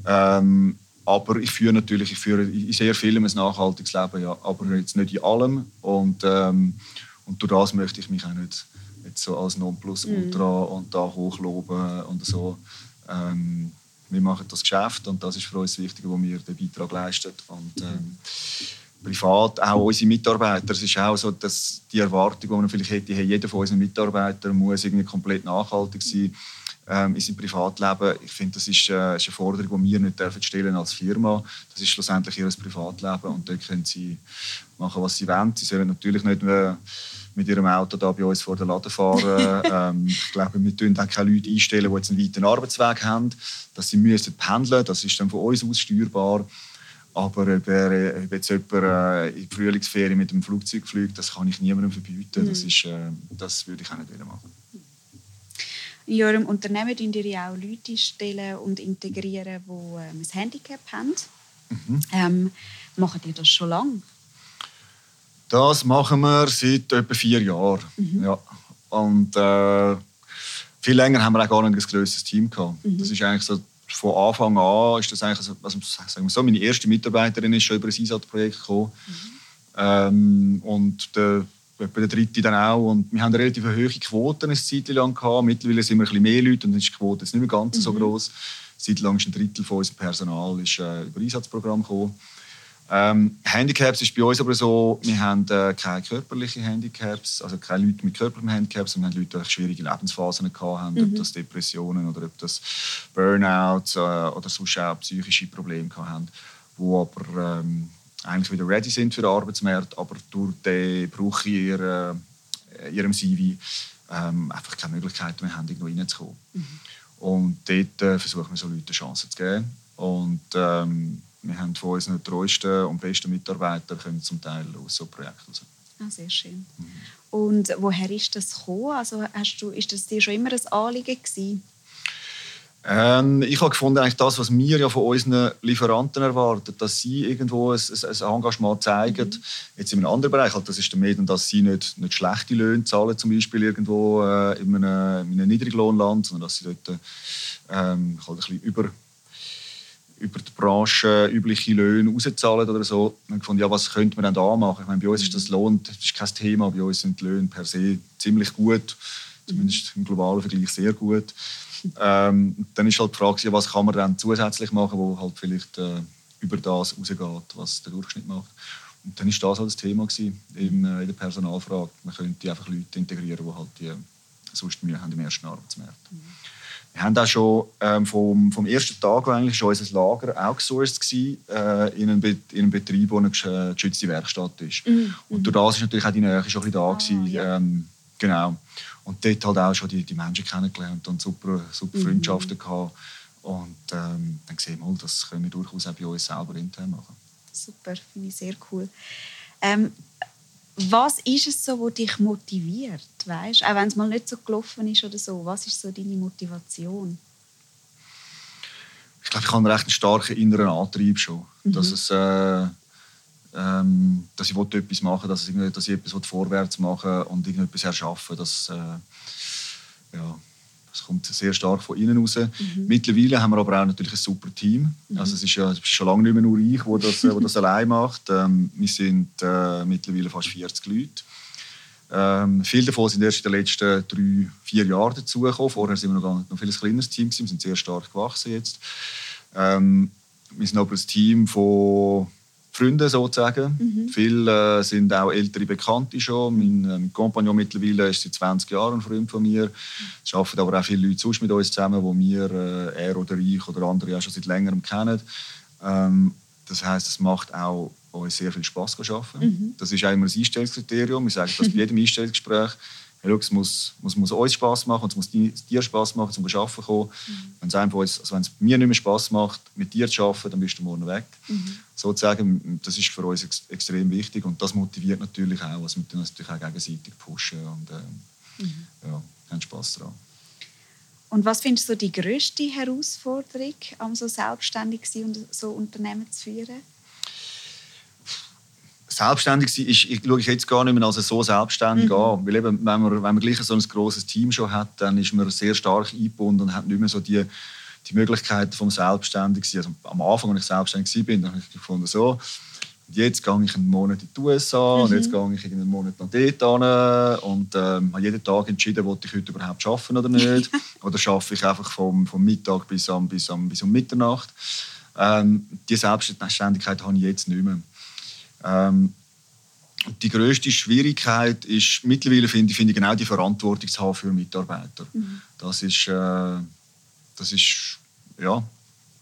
Ähm, aber ich führe natürlich, ich führe in sehr vielem ein nachhaltiges Leben, ja, aber jetzt nicht in allem. Und, ähm, und durch das möchte ich mich auch nicht jetzt so als Nonplusultra mhm. und da hochloben und so. Ähm, wir machen das Geschäft und das ist für uns wichtig, wo wir den Beitrag leisten. Und, ähm, privat, auch unsere Mitarbeiter. Es ist auch so, dass die Erwartung, die man vielleicht hätte, hey, jeder von unseren Mitarbeitern muss irgendwie komplett nachhaltig sein ähm, in seinem Privatleben. Ich finde, das ist, äh, ist eine Forderung, die wir nicht dürfen stellen als Firma. Das ist schlussendlich ihr Privatleben und dort können sie machen, was sie wollen. Sie sollen natürlich nicht mehr mit ihrem Auto da bei uns vor der Laden fahren. ähm, ich glaube, wir tun dann keine Leute einstellen, die jetzt einen weiten Arbeitsweg haben, dass sie müssen pendeln. Das ist dann von uns aus steuerbar. Aber ob, er, ob jetzt jemand äh, in die Frühlingsferien mit dem Flugzeug fliegt, das kann ich niemandem verbieten. Mhm. Das, ist, äh, das würde ich auch nicht machen. In eurem Unternehmen stellen ihr auch Leute stellen und integrieren, die ähm, ein Handicap haben. Mhm. Ähm, macht ihr das schon lange? Das machen wir seit etwa vier Jahren. Mhm. Ja. Und äh, viel länger haben wir auch gar nicht ein grösseres Team gehabt. Mhm. Das ist eigentlich so von Anfang an ist das eigentlich, also, also, sagen wir so, meine erste Mitarbeiterin ist schon über ein Einsatzprojekt gekommen. Mhm. Ähm, und der, etwa der dritte dann auch. Und wir haben eine relativ hohe Quote eine Zeit lang gehabt. Mittlerweile sind wir ein bisschen mehr Leute und dann ist die Quote jetzt nicht mehr ganz mhm. so groß. Seit lang ist ein Drittel von unserem Personal ist, äh, über Einsatzprogramm gekommen. Ähm, Handicaps ist bei uns aber so, wir haben äh, keine körperlichen Handicaps, also keine Leute mit körperlichen Handicaps, sondern Leute, die schwierige Lebensphasen hatten, mhm. ob das Depressionen oder ob das Burnouts äh, oder sonst auch psychische Probleme hatten, die aber ähm, eigentlich wieder ready sind für den Arbeitsmarkt, aber durch den Bruch in ihrer, ihrem CV ähm, einfach keine Möglichkeit mehr haben, irgendwo reinzukommen. Mhm. Und dort äh, versuchen wir so Leuten Chancen zu geben. Und ähm, wir haben von unseren treuesten und besten Mitarbeitern können zum Teil aus so Projekten raus. Ah, sehr schön. Mhm. Und woher ist das gekommen? Also hast du, ist das dir schon immer ein Anliegen gewesen? Ähm, ich habe gefunden, eigentlich das, was wir ja von unseren Lieferanten erwarten, dass sie irgendwo ein, ein Engagement zeigen. Mhm. Jetzt in einem anderen Bereich, halt, das ist der Medien, dass sie nicht, nicht schlechte Löhne zahlen, zum Beispiel irgendwo äh, in, einem, in einem Niedriglohnland, sondern dass sie dort ähm, halt ein bisschen über über die Branche übliche Löhne rauszahlen oder so. Und ich fand, ja, was könnte man denn da machen? Ich meine, bei uns ist das Lohn das ist kein Thema. Bei uns sind die Löhne per se ziemlich gut, zumindest im globalen Vergleich sehr gut. Ähm, dann ist halt die Frage, was kann man dann zusätzlich machen, wo halt vielleicht äh, über das rausgeht, was der Durchschnitt macht. Und dann ist das halt das Thema gewesen, in, äh, in der Personalfrage. Man könnte einfach Leute integrieren, die halt die sonst Mühe haben im ersten Arbeitsmarkt. Mhm. Wir haben auch schon ähm, vom, vom ersten Tag eigentlich schon unser Lager outgesourced gewesen, äh, in, einem in einem Betrieb, wo eine geschützte Werkstatt ist. Mhm. Und durch das ist natürlich auch die Nähe schon ein bisschen da ah, gewesen. Ja. Ähm, genau. Und dort halt auch schon die, die Menschen kennengelernt und super, super mhm. Freundschaften gehabt. Und ähm, dann gesehen wir, das können wir durchaus auch bei uns selber intern machen. Super, finde ich sehr cool. Ähm, was ist es so, was dich motiviert? Weißt? Auch wenn es mal nicht so gelaufen ist oder so. Was ist so deine Motivation? Ich glaube, ich habe einen recht starken inneren Antrieb schon. Mhm. Dass, es, äh, ähm, dass ich etwas machen dass ich, dass ich etwas vorwärts machen und irgendetwas erschaffen dass, äh, ja, das kommt sehr stark von innen raus. Mhm. Mittlerweile haben wir aber auch natürlich ein super Team. Mhm. Also es ist ja es ist schon lange nicht mehr nur ich, der das, wo das allein macht. Ähm, wir sind äh, mittlerweile fast 40 Leute. Ähm, viele davon sind erst in den letzten drei, vier Jahren dazugekommen. Vorher sind wir noch, noch ein viel kleineres Team. Wir sind sehr stark gewachsen jetzt. Ähm, wir sind aber ein Team von Freunde sozusagen. Mhm. Viele äh, sind auch ältere Bekannte schon. Mein, äh, mein Kompagnon mittlerweile ist seit 20 Jahren ein Freund von mir. Es arbeiten aber auch viele Leute sonst mit uns zusammen, die wir, äh, er oder ich oder andere auch schon seit längerem kennen. Ähm, das heißt, es macht auch uns sehr viel Spaß zu arbeiten. Mhm. Das ist auch immer ein Einstellungskriterium. Wir sagen das bei jedem Einstellungsgespräch hey, es muss, muss, muss uns Spaß machen und es muss dir Spaß machen, zum Arbeiten kommen. Mhm. Wenn es also wenn es mir nicht mehr Spaß macht, mit dir zu arbeiten, dann bist du morgen weg. Mhm. Sozusagen, das ist für uns ex extrem wichtig und das motiviert natürlich auch. Also wir uns natürlich auch gegenseitig pushen und äh, mhm. ja, haben Spaß daran. Und was findest du die größte Herausforderung, um so selbstständig zu sein und so Unternehmen zu führen? Selbstständig sein ist, ich schaue ich jetzt gar nicht mehr als so selbstständig mhm. an. Weil eben, wenn, man, wenn man gleich so ein grosses Team schon hat, dann ist man sehr stark eingebunden und hat nicht mehr so die, die Möglichkeiten vom Selbstständigsein. Also am Anfang, als ich selbstständig war, habe ich gefunden, so, jetzt gehe ich einen Monat in die USA mhm. und jetzt gehe ich einen Monat nach dort hin und ähm, habe jeden Tag entschieden, ob ich heute überhaupt arbeiten oder nicht. oder schaffe ich einfach vom, vom Mittag bis, am, bis, am, bis um Mitternacht. Ähm, die Selbstständigkeit habe ich jetzt nicht mehr. Ähm, die größte Schwierigkeit ist mittlerweile finde ich, finde ich genau die Verantwortung zu haben für Mitarbeiter. Mhm. Das ist, äh, das ist ja,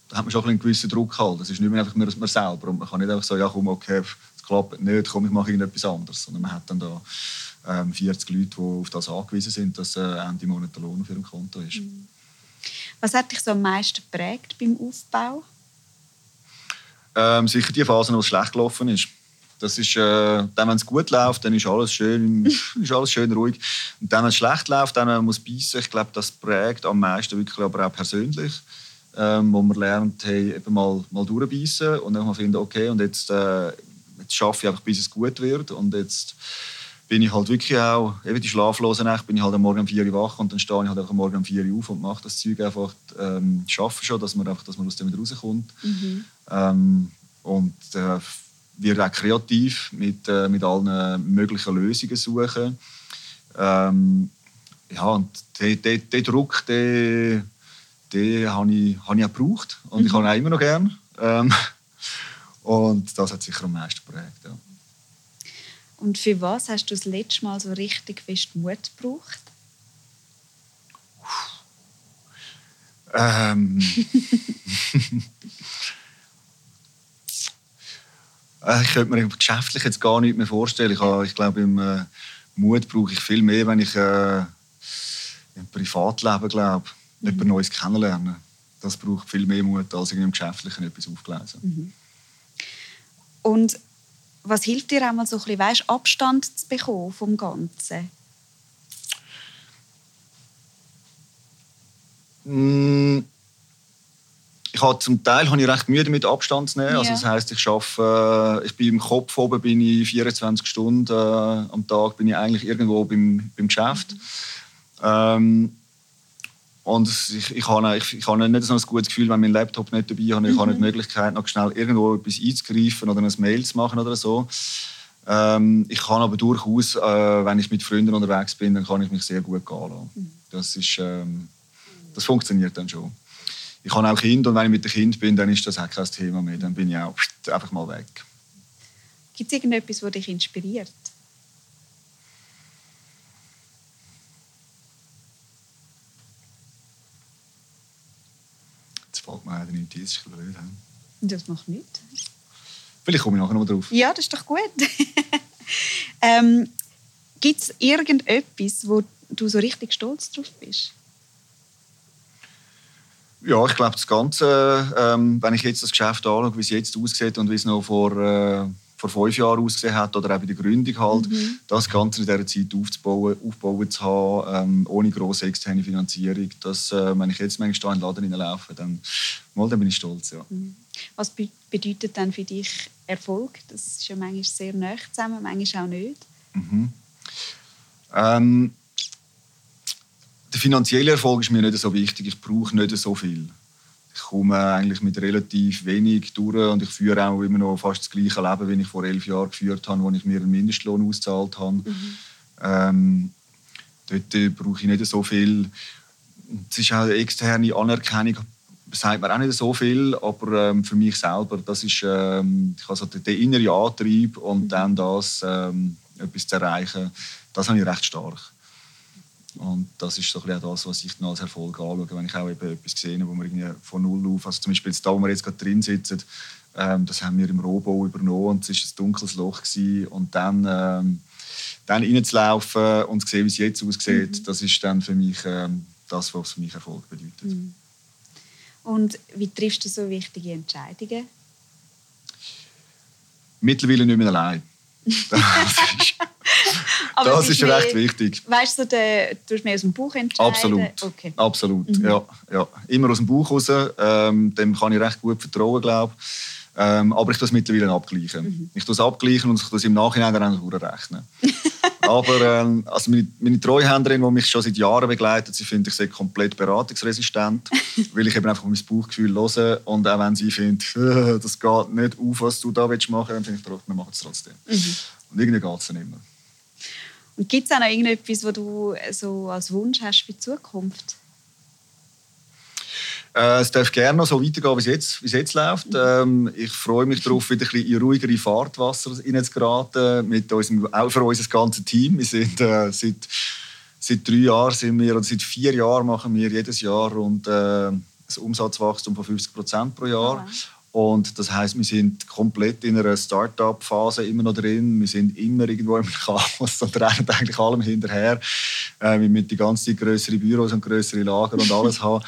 da hat man schon einen gewissen Druck halt. Das ist nicht mehr einfach nur man selber und man kann nicht einfach sagen, ja komm, okay, es klappt nicht, komm, ich mache irgendetwas anderes, sondern man hat dann da ähm, 40 Leute, die auf das angewiesen sind, dass äh, Ende Monat der Lohn auf ihrem Konto ist. Mhm. Was hat dich so am meisten geprägt beim Aufbau? Ähm, sicher die Phase, wo es schlecht gelaufen ist. Das ist, äh, dann, wenn es gut läuft, dann ist alles schön, ist alles schön ruhig. Und dann, wenn es schlecht läuft, dann man muss beißen. Ich glaube, das prägt am meisten wirklich, aber auch persönlich, ähm, wo man lernt, hey, eben mal, mal durchbeissen und dann mal finden, okay, und jetzt, äh, jetzt schaffe ich einfach, bis es gut wird. Und jetzt bin ich halt wirklich auch, eben die schlaflose Nacht, bin ich halt am Morgen um 4 Uhr wach und dann stehe ich halt einfach am Morgen um 4 Uhr auf und mache das Zeug einfach, ähm, schaffe schon, dass man, einfach, dass man aus dem wieder rauskommt. Mhm. Ähm, und äh, wir auch kreativ mit, äh, mit allen möglichen Lösungen suchen. Ähm, ja, und den Druck, den, den habe ich, habe ich auch gebraucht und mhm. ich habe ihn auch immer noch gern. Ähm, und das hat sicher am meisten geprägt. Ja. Und für was hast du das letzte Mal so richtig fest Mut gebraucht? Ähm. Äh, ich könnte mir geschäftlich jetzt gar nicht mehr vorstellen. Ich, habe, ich glaube, im, äh, Mut brauche ich viel mehr, wenn ich äh, im Privatleben glaube, mhm. etwas Neues kennenlernen. Das braucht viel mehr Mut, als im Geschäftlichen etwas aufgelesen. Mhm. Und was hilft dir einmal so ein bisschen, weißt, Abstand zu bekommen vom Ganzen? Mm, ich habe zum Teil habe ich recht Mühe damit Abstand zu nehmen. Ja. Also das heißt, ich schaffe, äh, ich bin im Kopf oben, bin ich 24 Stunden äh, am Tag, bin ich eigentlich irgendwo beim, beim Geschäft. Mhm. Ähm, und ich, ich, habe, ich, ich habe nicht so ein gutes Gefühl, wenn mein Laptop nicht dabei habe. Ich mhm. habe nicht die Möglichkeit, noch schnell irgendwo etwas einzugreifen oder ein Mail zu machen oder so. Ähm, ich kann aber durchaus, äh, wenn ich mit Freunden unterwegs bin, dann kann ich mich sehr gut gehen lassen. Mhm. Das, ist, ähm, das funktioniert dann schon. Ich habe auch Kinder und wenn ich mit dem Kind bin, dann ist das auch kein Thema mehr. Dann bin ich auch einfach mal weg. Gibt es irgendetwas, das dich inspiriert? fällt mir leider nicht ein, das ist blöd. Das macht nichts. Vielleicht komme ich nachher noch drauf. Ja, das ist doch gut. ähm, Gibt es irgendetwas, wo du so richtig stolz drauf bist? Ja, ich glaube, das Ganze, ähm, wenn ich jetzt das Geschäft anschaue, wie es jetzt aussieht und wie es noch vor... Äh, vor fünf Jahren ausgesehen hat oder auch bei der Gründung halt, mhm. das Ganze in dieser Zeit aufzubauen, aufbauen zu haben, ähm, ohne grosse externe Finanzierung. Das, äh, wenn ich jetzt manchmal in den Laden hineinlaufe, dann, mal, dann bin ich stolz. Ja. Mhm. Was be bedeutet dann für dich Erfolg? Das ist ja manchmal sehr nah zusammen, manchmal auch nicht. Mhm. Ähm, der finanzielle Erfolg ist mir nicht so wichtig. Ich brauche nicht so viel ich komme eigentlich mit relativ wenig durch und ich führe auch immer noch fast das gleiche Leben, wie ich vor elf Jahren geführt habe, wo ich mir einen Mindestlohn ausgezahlt habe. Mhm. Ähm, dort äh, brauche ich nicht so viel. Es ist auch eine externe Anerkennung, sagt mir auch nicht so viel, aber ähm, für mich selber, das ist ähm, ich also der, der innere Antrieb und mhm. dann das ähm, etwas zu erreichen, das habe ich recht stark. Und das ist so ein das, was ich dann als Erfolg anschaue, wenn ich auch eben etwas sehe, wo wir irgendwie von null auf, also zum Beispiel jetzt da, wo wir jetzt gerade drin sitzen, ähm, das haben wir im Rohbau übernommen und es war ein dunkles Loch gewesen. und dann, ähm, dann reinzulaufen und zu sehen, wie es jetzt aussieht, mhm. das ist dann für mich ähm, das, was für mich Erfolg bedeutet. Mhm. Und wie triffst du so wichtige Entscheidungen? Mittlerweile nicht mehr allein. Das ist, das ist recht wichtig. Weißt du, du tust mehr aus dem Buch entscheiden? Absolut. Okay. Absolut. Mhm. Ja, ja. Immer aus dem Buch raus. Ähm, dem kann ich recht gut vertrauen, glaube ähm, aber ich tue es mittlerweile abgleichen. Mhm. Ich tue es abgleichen und ich es im Nachhinein dann rechnen. aber ähm, also meine, meine Treuhänderin, die mich schon seit Jahren begleitet, sie findet, ich sei komplett beratungsresistent, weil ich eben einfach mein Bauchgefühl höre und auch wenn sie findet, das geht nicht auf, was du da machen willst, dann finde ich, wir machen es trotzdem. Mhm. Und irgendwie geht es dann immer. Und gibt es auch noch irgendetwas, was du so als Wunsch hast für die Zukunft? Äh, es darf gerne noch so weitergehen, wie es jetzt, wie es jetzt läuft. Mhm. Ähm, ich freue mich darauf, wieder ein bisschen in ruhigere Fahrtwasser reinzugeraten, mit unserem, auch für unser ganzes Team. Wir sind äh, seit, seit drei Jahren sind wir, oder seit vier Jahren machen wir jedes Jahr rund äh, ein Umsatzwachstum von 50 Prozent pro Jahr. Mhm. Und das heißt, wir sind komplett in einer Start-up-Phase immer noch drin. Wir sind immer irgendwo im Chaos und rennen eigentlich allem hinterher. Äh, wir müssen die ganze Zeit größere Büros und größere Lager und alles haben.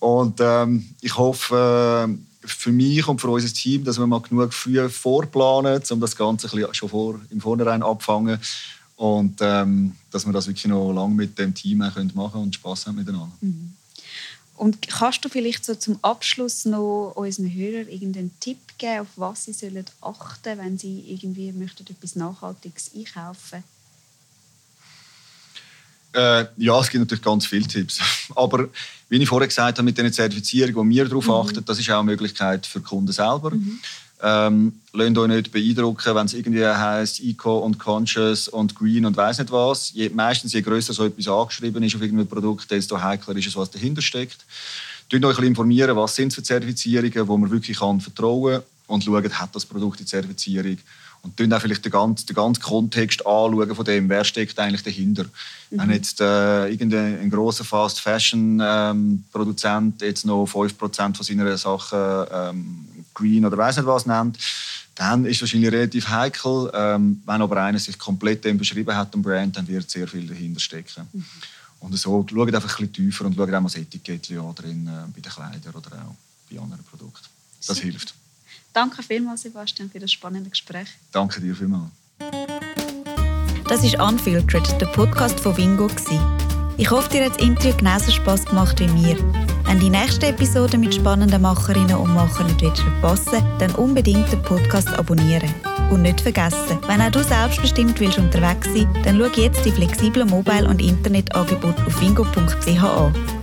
Und ähm, ich hoffe äh, für mich und für unser Team, dass wir mal genug früh vorplanen, um das Ganze ein schon vor, im Vornherein abfangen und ähm, dass wir das wirklich noch lange mit dem Team machen können und Spaß haben miteinander. Mhm. Und kannst du vielleicht so zum Abschluss noch unseren Hörern irgendeinen Tipp geben, auf was sie sollen achten wenn sie irgendwie möchten etwas Nachhaltiges einkaufen äh, ja, es gibt natürlich ganz viele Tipps. Aber wie ich vorher gesagt habe, mit den Zertifizierungen, die wir darauf mhm. achten, das ist auch eine Möglichkeit für die Kunden selber. Mhm. Ähm, lasst euch nicht beeindrucken, wenn es irgendwie heisst Eco und Conscious und Green und weiß nicht was. Je, meistens, je größer so etwas angeschrieben ist auf irgendeinem Produkt, desto heikler ist es, was dahinter steckt. Informiert euch informieren, was sind für Zertifizierungen, wo man wirklich kann vertrauen und schaut, hat das Produkt die Zertifizierung und dann auch vielleicht den ganzen, den ganzen Kontext anschauen von dem, wer steckt eigentlich dahinter. Mhm. Wenn jetzt äh, irgendein großer Fast Fashion ähm, jetzt noch 5% von seiner Sachen ähm, Green oder weiß nicht was nennt, dann ist es wahrscheinlich relativ heikel. Ähm, wenn aber einer sich komplett dem beschrieben hat, dem Brand, dann wird sehr viel dahinter stecken. Mhm. Und so schaut einfach ein bisschen tiefer und schaut auch mal das Etikett an drin, äh, bei den Kleidern oder auch bei anderen Produkten. Das Super. hilft. Danke vielmals, Sebastian, für das spannende Gespräch. Danke dir vielmals. Das ist Unfiltered, der Podcast von Wingo. Ich hoffe, dir hat das Interview genauso Spass gemacht wie mir. Wenn die nächste Episode mit spannenden Macherinnen und Machern nicht verpassen dann unbedingt den Podcast abonnieren. Und nicht vergessen, wenn auch du selbstbestimmt willst unterwegs sein dann schau jetzt die flexiblen Mobile- und Internetangebote auf wingo.ch an.